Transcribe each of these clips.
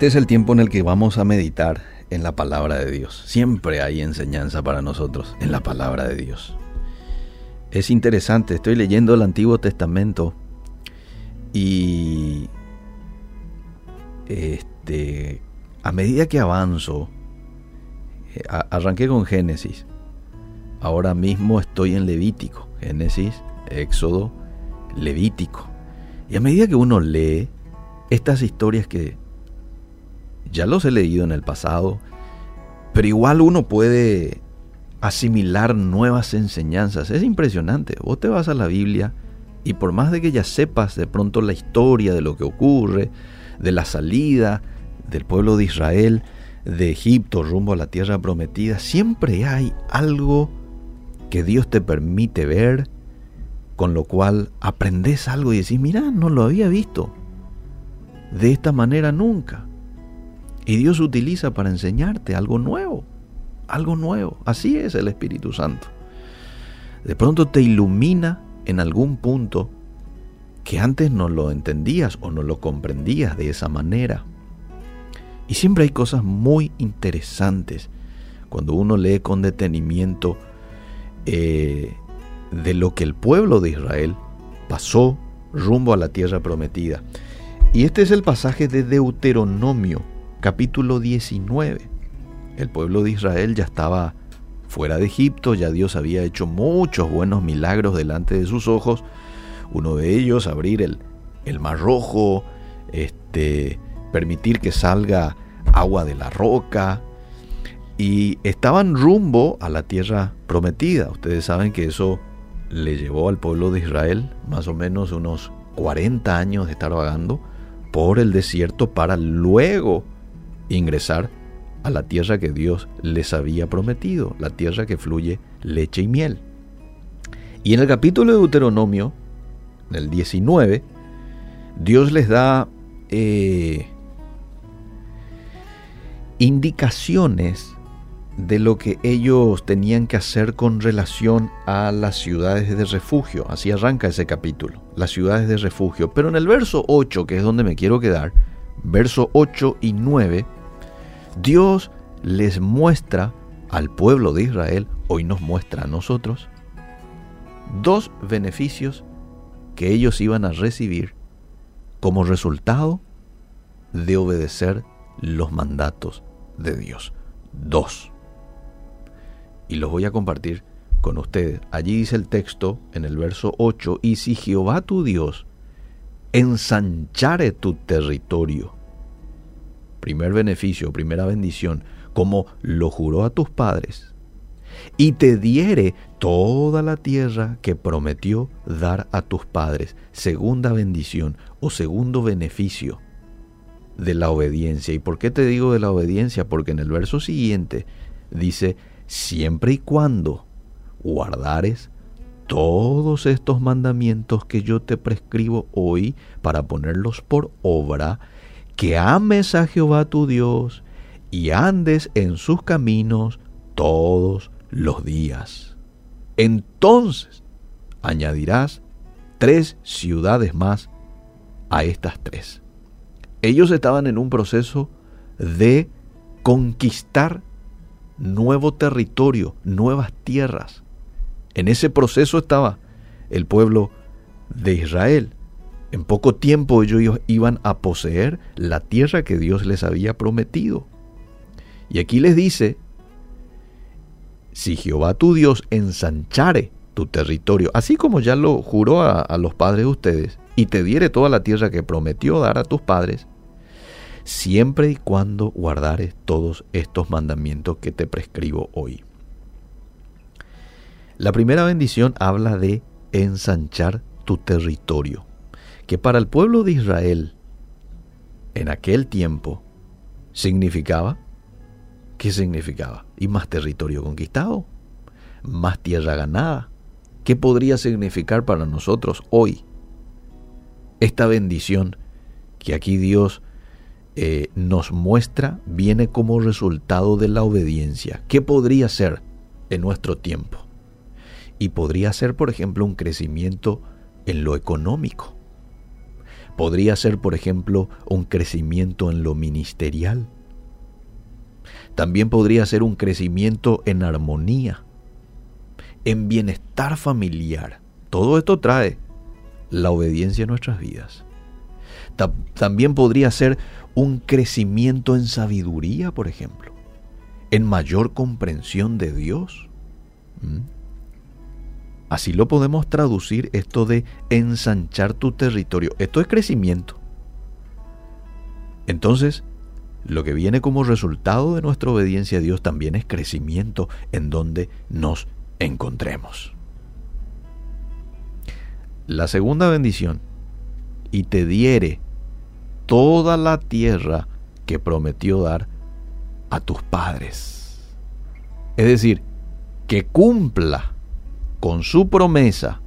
Este es el tiempo en el que vamos a meditar en la palabra de Dios. Siempre hay enseñanza para nosotros en la palabra de Dios. Es interesante, estoy leyendo el Antiguo Testamento y este, a medida que avanzo, eh, arranqué con Génesis. Ahora mismo estoy en Levítico. Génesis, Éxodo, Levítico. Y a medida que uno lee estas historias que ya los he leído en el pasado, pero igual uno puede asimilar nuevas enseñanzas. Es impresionante. Vos te vas a la Biblia y por más de que ya sepas de pronto la historia de lo que ocurre, de la salida del pueblo de Israel de Egipto rumbo a la tierra prometida, siempre hay algo que Dios te permite ver, con lo cual aprendes algo y decís, mira, no lo había visto de esta manera nunca. Y Dios utiliza para enseñarte algo nuevo, algo nuevo. Así es el Espíritu Santo. De pronto te ilumina en algún punto que antes no lo entendías o no lo comprendías de esa manera. Y siempre hay cosas muy interesantes cuando uno lee con detenimiento eh, de lo que el pueblo de Israel pasó rumbo a la tierra prometida. Y este es el pasaje de Deuteronomio capítulo 19. El pueblo de Israel ya estaba fuera de Egipto, ya Dios había hecho muchos buenos milagros delante de sus ojos. Uno de ellos, abrir el, el mar rojo, este, permitir que salga agua de la roca. Y estaban rumbo a la tierra prometida. Ustedes saben que eso le llevó al pueblo de Israel más o menos unos 40 años de estar vagando por el desierto para luego ingresar a la tierra que Dios les había prometido, la tierra que fluye leche y miel. Y en el capítulo de Deuteronomio, en el 19, Dios les da eh, indicaciones de lo que ellos tenían que hacer con relación a las ciudades de refugio. Así arranca ese capítulo, las ciudades de refugio. Pero en el verso 8, que es donde me quiero quedar, verso 8 y 9, Dios les muestra al pueblo de Israel, hoy nos muestra a nosotros, dos beneficios que ellos iban a recibir como resultado de obedecer los mandatos de Dios. Dos. Y los voy a compartir con ustedes. Allí dice el texto en el verso 8, y si Jehová tu Dios ensanchare tu territorio primer beneficio, primera bendición, como lo juró a tus padres, y te diere toda la tierra que prometió dar a tus padres, segunda bendición o segundo beneficio de la obediencia. ¿Y por qué te digo de la obediencia? Porque en el verso siguiente dice, siempre y cuando guardares todos estos mandamientos que yo te prescribo hoy para ponerlos por obra, que ames a Jehová tu Dios y andes en sus caminos todos los días. Entonces añadirás tres ciudades más a estas tres. Ellos estaban en un proceso de conquistar nuevo territorio, nuevas tierras. En ese proceso estaba el pueblo de Israel. En poco tiempo ellos iban a poseer la tierra que Dios les había prometido. Y aquí les dice, si Jehová tu Dios ensanchare tu territorio, así como ya lo juró a, los padres de ustedes, y te diere toda la tierra que prometió dar a tus padres, siempre y cuando guardares todos estos mandamientos que te prescribo hoy. La primera bendición habla de ensanchar tu territorio que para el pueblo de Israel en aquel tiempo significaba, ¿qué significaba? Y más territorio conquistado, más tierra ganada. ¿Qué podría significar para nosotros hoy esta bendición que aquí Dios eh, nos muestra viene como resultado de la obediencia? ¿Qué podría ser en nuestro tiempo? Y podría ser, por ejemplo, un crecimiento en lo económico Podría ser, por ejemplo, un crecimiento en lo ministerial. También podría ser un crecimiento en armonía, en bienestar familiar. Todo esto trae la obediencia en nuestras vidas. También podría ser un crecimiento en sabiduría, por ejemplo, en mayor comprensión de Dios. ¿Mm? Así lo podemos traducir esto de ensanchar tu territorio. Esto es crecimiento. Entonces, lo que viene como resultado de nuestra obediencia a Dios también es crecimiento en donde nos encontremos. La segunda bendición, y te diere toda la tierra que prometió dar a tus padres. Es decir, que cumpla con su promesa,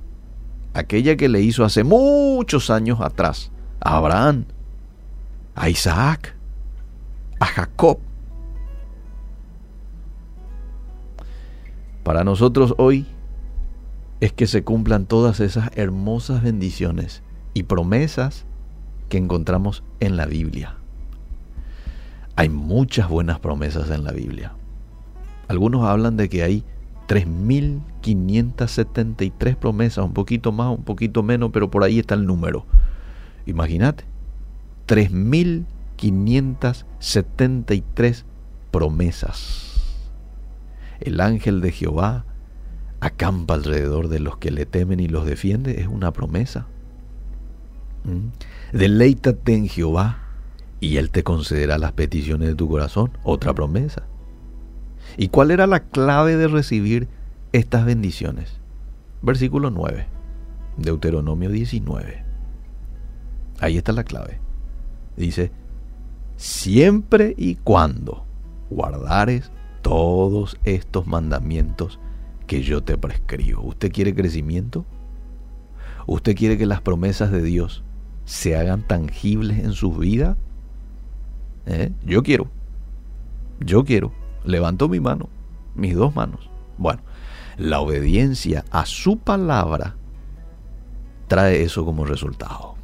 aquella que le hizo hace muchos años atrás a Abraham, a Isaac, a Jacob. Para nosotros hoy es que se cumplan todas esas hermosas bendiciones y promesas que encontramos en la Biblia. Hay muchas buenas promesas en la Biblia. Algunos hablan de que hay 3.573 promesas, un poquito más, un poquito menos, pero por ahí está el número. Imagínate, 3.573 promesas. El ángel de Jehová acampa alrededor de los que le temen y los defiende, es una promesa. ¿Mm? Deleítate en Jehová y Él te concederá las peticiones de tu corazón. Otra promesa. ¿Y cuál era la clave de recibir estas bendiciones? Versículo 9, Deuteronomio 19. Ahí está la clave. Dice, siempre y cuando guardares todos estos mandamientos que yo te prescribo. ¿Usted quiere crecimiento? ¿Usted quiere que las promesas de Dios se hagan tangibles en su vida? ¿Eh? Yo quiero. Yo quiero. Levanto mi mano, mis dos manos. Bueno, la obediencia a su palabra trae eso como resultado.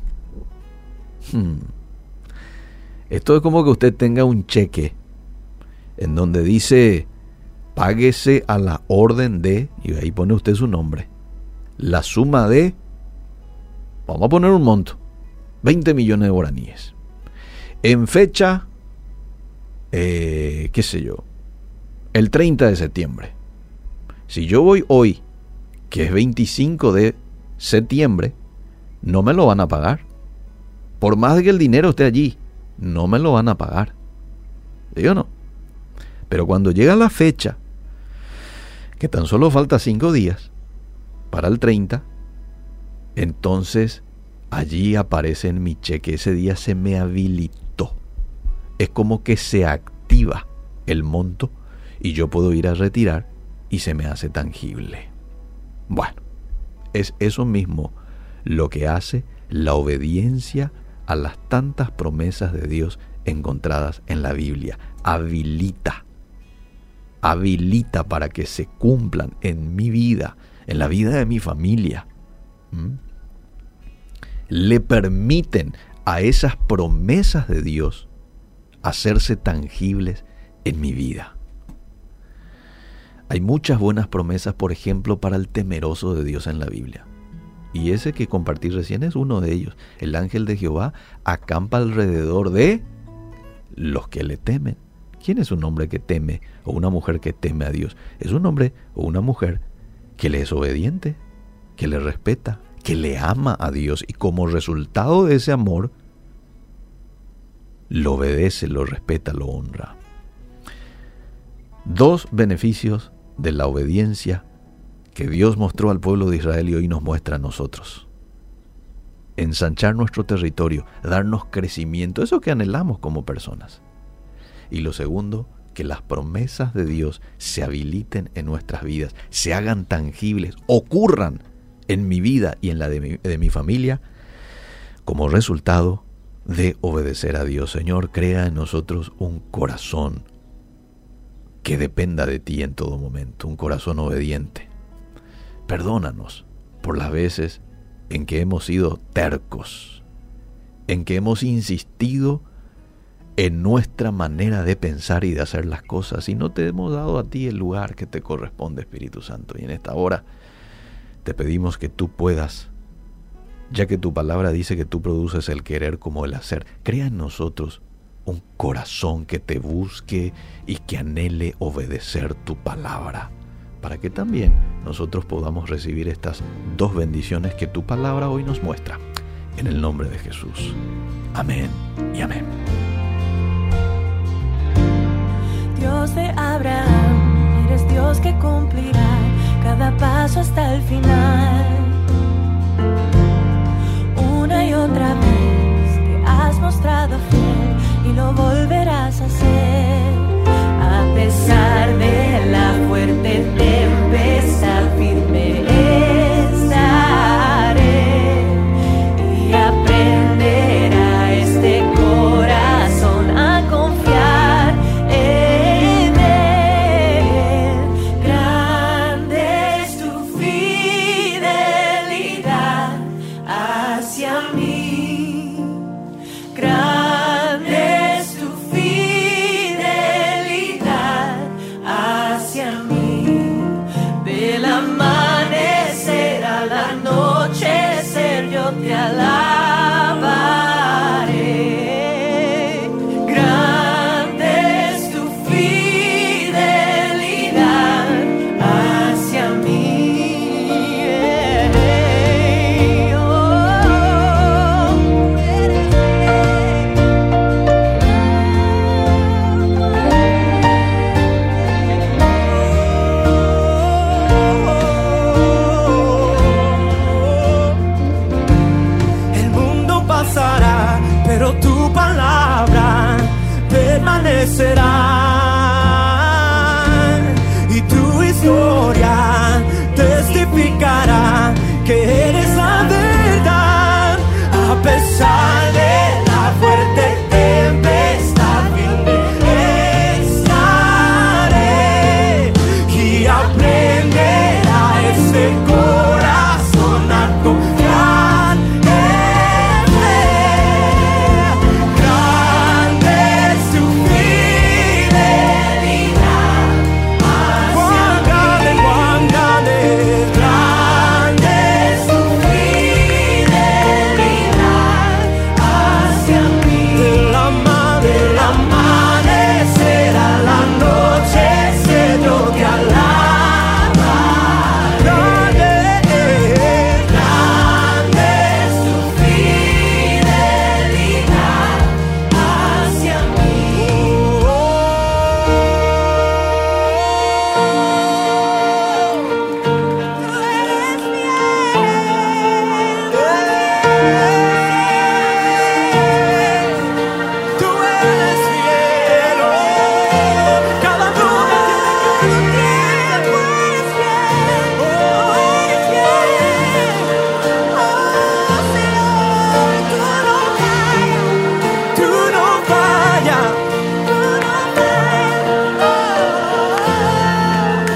Hmm. Esto es como que usted tenga un cheque en donde dice páguese a la orden de, y ahí pone usted su nombre, la suma de, vamos a poner un monto, 20 millones de guaraníes. En fecha, eh, qué sé yo, el 30 de septiembre. Si yo voy hoy, que es 25 de septiembre, no me lo van a pagar. Por más que el dinero esté allí, no me lo van a pagar. ¿Sí o no? Pero cuando llega la fecha, que tan solo falta cinco días para el 30, entonces allí aparece en mi cheque, ese día se me habilitó. Es como que se activa el monto y yo puedo ir a retirar y se me hace tangible. Bueno, es eso mismo lo que hace la obediencia a las tantas promesas de Dios encontradas en la Biblia. Habilita, habilita para que se cumplan en mi vida, en la vida de mi familia. ¿Mm? Le permiten a esas promesas de Dios hacerse tangibles en mi vida. Hay muchas buenas promesas, por ejemplo, para el temeroso de Dios en la Biblia. Y ese que compartí recién es uno de ellos. El ángel de Jehová acampa alrededor de los que le temen. ¿Quién es un hombre que teme o una mujer que teme a Dios? Es un hombre o una mujer que le es obediente, que le respeta, que le ama a Dios y como resultado de ese amor, lo obedece, lo respeta, lo honra. Dos beneficios de la obediencia que Dios mostró al pueblo de Israel y hoy nos muestra a nosotros. Ensanchar nuestro territorio, darnos crecimiento, eso que anhelamos como personas. Y lo segundo, que las promesas de Dios se habiliten en nuestras vidas, se hagan tangibles, ocurran en mi vida y en la de mi, de mi familia, como resultado de obedecer a Dios. Señor, crea en nosotros un corazón que dependa de ti en todo momento, un corazón obediente. Perdónanos por las veces en que hemos sido tercos en que hemos insistido en nuestra manera de pensar y de hacer las cosas y no te hemos dado a ti el lugar que te corresponde, Espíritu Santo. Y en esta hora te pedimos que tú puedas, ya que tu palabra dice que tú produces el querer como el hacer, crea en nosotros un corazón que te busque y que anhele obedecer tu palabra, para que también nosotros podamos recibir estas dos bendiciones que tu palabra hoy nos muestra. En el nombre de Jesús. Amén y amén. Dios de Abraham, eres Dios que cumplirá cada paso hasta el final. Una y otra vez te has mostrado fiel y lo volverás a hacer. A pesar de la fuerte tempestad firme.